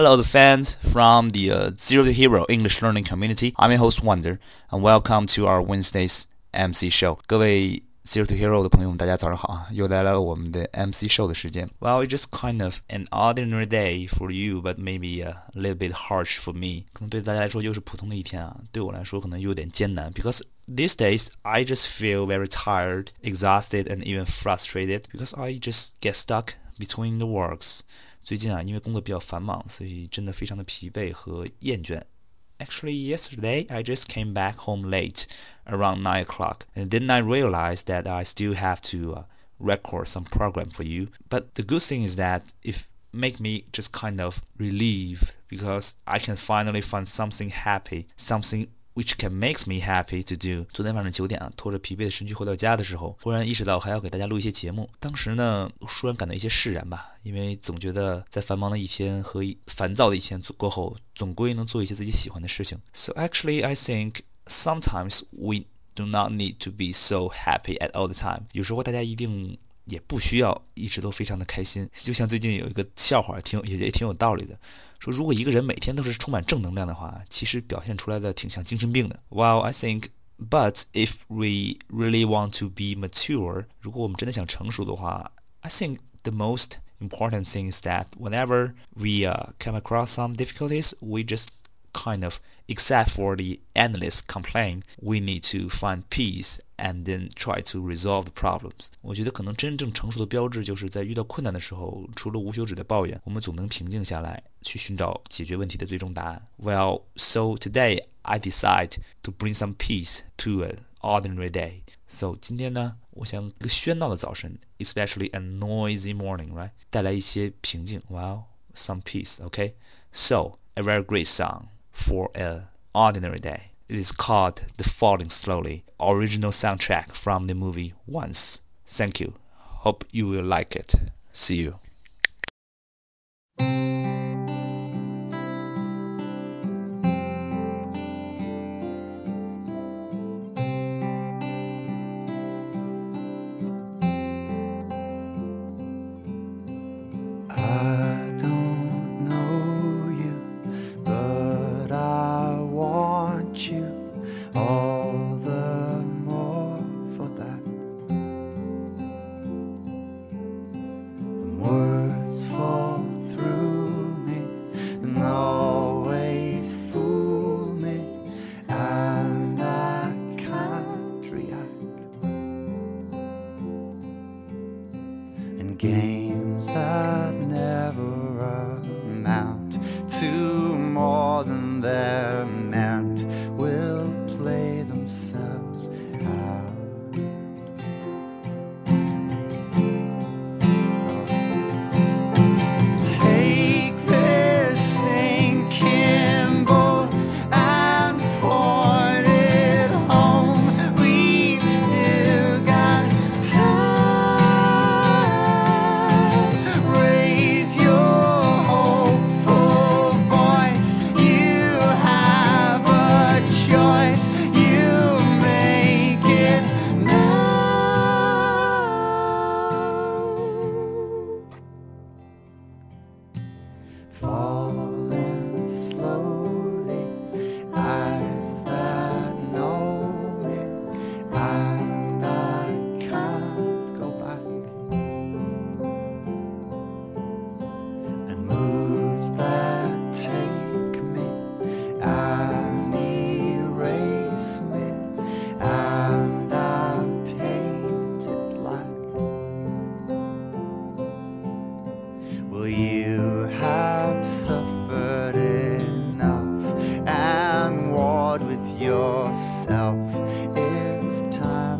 Hello, the fans from the uh, Zero to Hero English Learning Community. I'm your host Wonder, and welcome to our Wednesday's MC show. 各位 Zero to Hero 的朋友们，大家早上好啊！又来到了我们的 MC show 的时间。Well, it's just kind of an ordinary day for you, but maybe a little bit harsh for me. 可能对大家来说又是普通的一天啊，对我来说可能有点艰难。Because these days I just feel very tired, exhausted, and even frustrated because I just get stuck between the works. 最近啊，因为工作比较繁忙，所以真的非常的疲惫和厌倦。Actually, yesterday I just came back home late, around nine o'clock, and didn't I realize that I still have to uh, record some program for you. But the good thing is that if make me just kind of relieved because I can finally find something happy, something which can makes me happy to do。昨天晚上九点啊，拖着疲惫的身躯回到家的时候，忽然意识到还要给大家录一些节目。当时呢，突然感到一些释然吧，因为总觉得在繁忙的一天和烦躁的一天过后，总归能做一些自己喜欢的事情。So actually, I think sometimes we do not need to be so happy at all the time。有时候大家一定也不需要一直都非常的开心。就像最近有一个笑话，挺也也挺有道理的。说如果一个人每天都是充满正能量的话，其实表现出来的挺像精神病的。While I think, but if we really want to be mature，如果我们真的想成熟的话，I think the most important thing is that whenever we uh, come across some difficulties, we just kind of except for the endless complaint, we need to find peace and then try to resolve the problems. 我觉得可能真正成熟的标志就是在遇到困难的时候，除了无休止的抱怨，我们总能平静下来，去寻找解决问题的最终答案。Well, so today I decide to bring some peace to an ordinary day. So 今天呢，我想一个喧闹的早晨，especially a noisy morning, right？带来一些平静。Well, some peace, okay? So a very great song for an ordinary day. It is called The Falling Slowly, original soundtrack from the movie Once. Thank you. Hope you will like it. See you. Games fall. yourself. It's time.